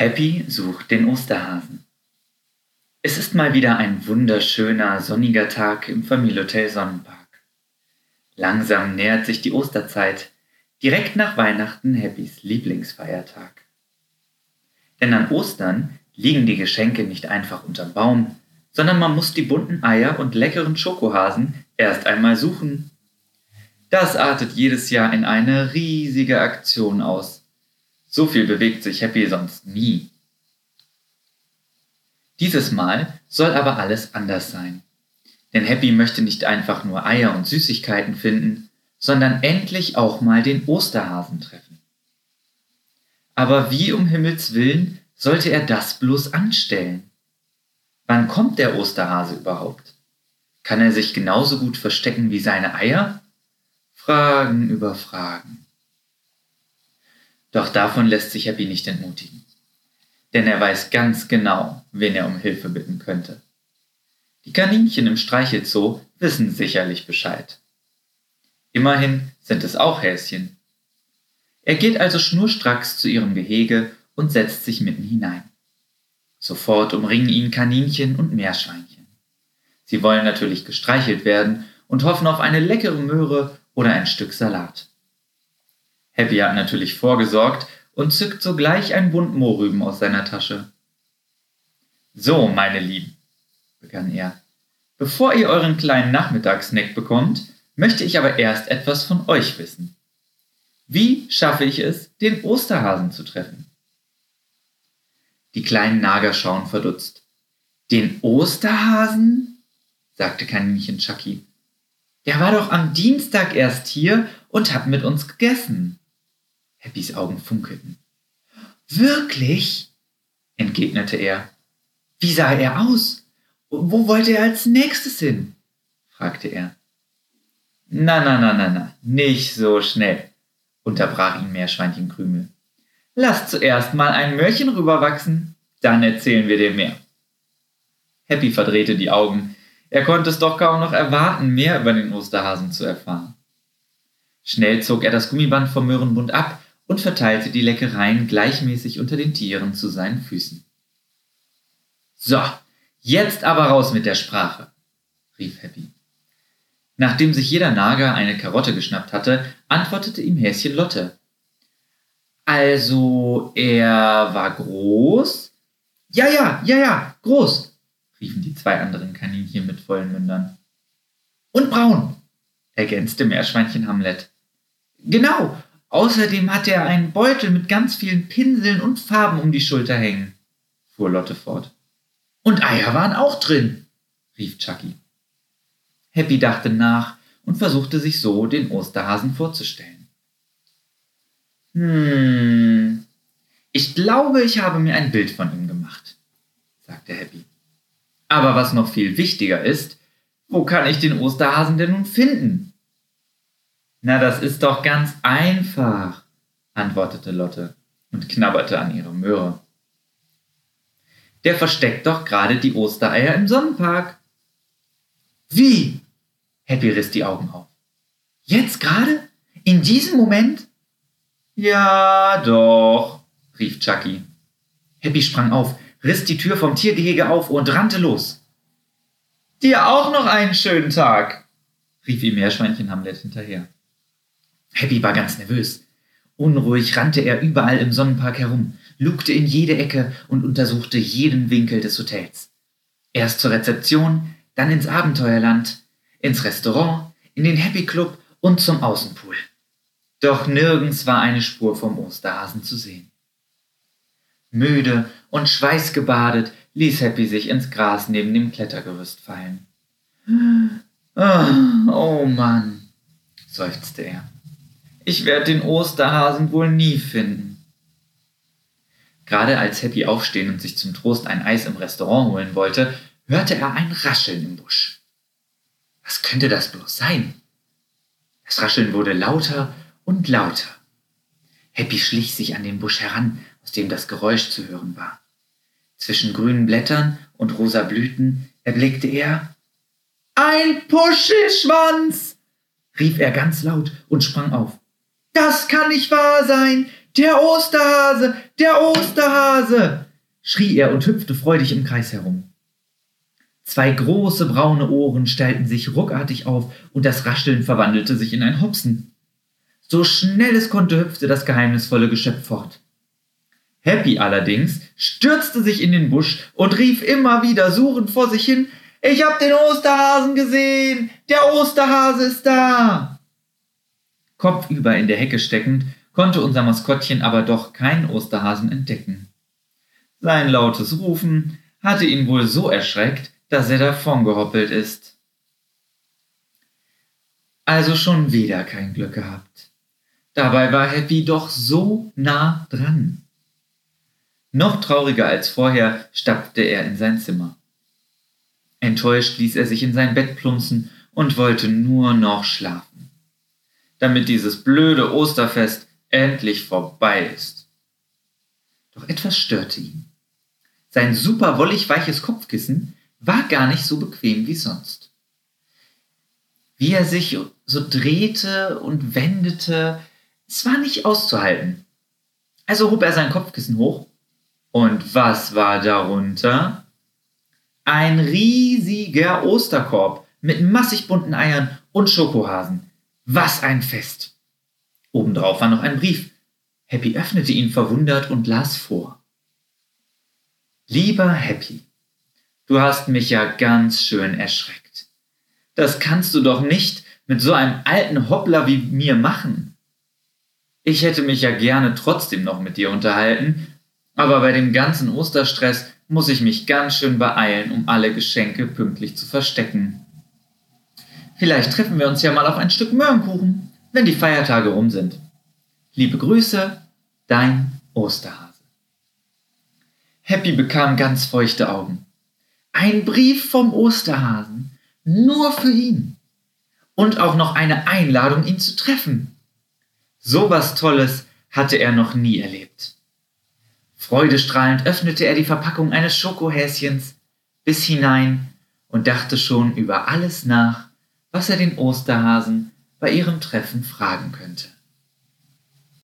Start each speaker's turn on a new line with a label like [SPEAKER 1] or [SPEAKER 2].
[SPEAKER 1] Happy sucht den Osterhasen. Es ist mal wieder ein wunderschöner, sonniger Tag im Familienhotel Sonnenpark. Langsam nähert sich die Osterzeit, direkt nach Weihnachten Happys Lieblingsfeiertag. Denn an Ostern liegen die Geschenke nicht einfach unterm Baum, sondern man muss die bunten Eier und leckeren Schokohasen erst einmal suchen. Das artet jedes Jahr in eine riesige Aktion aus so viel bewegt sich Happy sonst nie. Dieses Mal soll aber alles anders sein. Denn Happy möchte nicht einfach nur Eier und Süßigkeiten finden, sondern endlich auch mal den Osterhasen treffen. Aber wie um Himmels willen sollte er das bloß anstellen? Wann kommt der Osterhase überhaupt? Kann er sich genauso gut verstecken wie seine Eier? Fragen über Fragen. Doch davon lässt sich Happy nicht entmutigen. Denn er weiß ganz genau, wen er um Hilfe bitten könnte. Die Kaninchen im Streichelzoo wissen sicherlich Bescheid. Immerhin sind es auch Häschen. Er geht also schnurstracks zu ihrem Gehege und setzt sich mitten hinein. Sofort umringen ihn Kaninchen und Meerschweinchen. Sie wollen natürlich gestreichelt werden und hoffen auf eine leckere Möhre oder ein Stück Salat. Happy hat natürlich vorgesorgt und zückt sogleich ein Bund Mohrrüben aus seiner Tasche. So, meine Lieben, begann er, bevor ihr euren kleinen Nachmittagssnack bekommt, möchte ich aber erst etwas von euch wissen. Wie schaffe ich es, den Osterhasen zu treffen? Die kleinen Nager schauen verdutzt. Den Osterhasen? sagte Kaninchen Chucky. Der war doch am Dienstag erst hier und hat mit uns gegessen. Happys Augen funkelten. Wirklich? entgegnete er. Wie sah er aus? Wo wollte er als nächstes hin? fragte er. Na, na, na, na, na, nicht so schnell, unterbrach ihn Meerschweinchen Krümel. Lass zuerst mal ein Möhrchen rüberwachsen, dann erzählen wir dir mehr. Happy verdrehte die Augen. Er konnte es doch kaum noch erwarten, mehr über den Osterhasen zu erfahren. Schnell zog er das Gummiband vom Möhrenbund ab und verteilte die Leckereien gleichmäßig unter den Tieren zu seinen Füßen. So, jetzt aber raus mit der Sprache, rief Happy. Nachdem sich jeder Nager eine Karotte geschnappt hatte, antwortete ihm Häschen Lotte. Also, er war groß? Ja, ja, ja, ja, groß, riefen die zwei anderen Kaninchen mit vollen Mündern. Und braun, ergänzte Meerschweinchen Hamlet. Genau, Außerdem hatte er einen Beutel mit ganz vielen Pinseln und Farben um die Schulter hängen, fuhr Lotte fort. Und Eier waren auch drin, rief Chucky. Happy dachte nach und versuchte sich so den Osterhasen vorzustellen. Hm, ich glaube, ich habe mir ein Bild von ihm gemacht, sagte Happy. Aber was noch viel wichtiger ist, wo kann ich den Osterhasen denn nun finden? Na, das ist doch ganz einfach, antwortete Lotte und knabberte an ihre Möhre. Der versteckt doch gerade die Ostereier im Sonnenpark. Wie? Happy riss die Augen auf. Jetzt gerade? In diesem Moment? Ja, doch, rief Chucky. Happy sprang auf, riss die Tür vom Tiergehege auf und rannte los. Dir auch noch einen schönen Tag, rief ihm Meerschweinchen Hamlet hinterher. Happy war ganz nervös. Unruhig rannte er überall im Sonnenpark herum, lugte in jede Ecke und untersuchte jeden Winkel des Hotels. Erst zur Rezeption, dann ins Abenteuerland, ins Restaurant, in den Happy Club und zum Außenpool. Doch nirgends war eine Spur vom Osterhasen zu sehen. Müde und schweißgebadet ließ Happy sich ins Gras neben dem Klettergerüst fallen. Oh, oh Mann, seufzte er. Ich werde den Osterhasen wohl nie finden. Gerade als Happy aufstehen und sich zum Trost ein Eis im Restaurant holen wollte, hörte er ein Rascheln im Busch. Was könnte das bloß sein? Das Rascheln wurde lauter und lauter. Happy schlich sich an den Busch heran, aus dem das Geräusch zu hören war. Zwischen grünen Blättern und rosa Blüten erblickte er ein Puschelschwanz, rief er ganz laut und sprang auf. Das kann nicht wahr sein. Der Osterhase, der Osterhase, schrie er und hüpfte freudig im Kreis herum. Zwei große braune Ohren stellten sich ruckartig auf und das Rascheln verwandelte sich in ein Hopsen. So schnell es konnte, hüpfte das geheimnisvolle Geschöpf fort. Happy allerdings stürzte sich in den Busch und rief immer wieder suchend vor sich hin, ich hab den Osterhasen gesehen! Der Osterhase ist da! Kopfüber in der Hecke steckend, konnte unser Maskottchen aber doch keinen Osterhasen entdecken. Sein lautes Rufen hatte ihn wohl so erschreckt, dass er davongehoppelt ist. Also schon wieder kein Glück gehabt. Dabei war Happy doch so nah dran. Noch trauriger als vorher stapfte er in sein Zimmer. Enttäuscht ließ er sich in sein Bett plumpsen und wollte nur noch schlafen, damit dieses blöde Osterfest endlich vorbei ist. Doch etwas störte ihn. Sein super wollig weiches Kopfkissen war gar nicht so bequem wie sonst. Wie er sich so drehte und wendete, es war nicht auszuhalten. Also hob er sein Kopfkissen hoch. Und was war darunter? Ein riesiger Osterkorb mit massig bunten Eiern und Schokohasen. Was ein Fest! Obendrauf war noch ein Brief. Happy öffnete ihn verwundert und las vor. Lieber Happy, du hast mich ja ganz schön erschreckt. Das kannst du doch nicht mit so einem alten Hoppler wie mir machen. Ich hätte mich ja gerne trotzdem noch mit dir unterhalten, aber bei dem ganzen Osterstress muss ich mich ganz schön beeilen, um alle Geschenke pünktlich zu verstecken. Vielleicht treffen wir uns ja mal auf ein Stück Möhrenkuchen, wenn die Feiertage rum sind. Liebe Grüße, dein Osterhase. Happy bekam ganz feuchte Augen. Ein Brief vom Osterhasen, nur für ihn. Und auch noch eine Einladung, ihn zu treffen. So was Tolles hatte er noch nie erlebt. Freudestrahlend öffnete er die Verpackung eines Schokohäschens bis hinein und dachte schon über alles nach, was er den Osterhasen bei ihrem Treffen fragen könnte.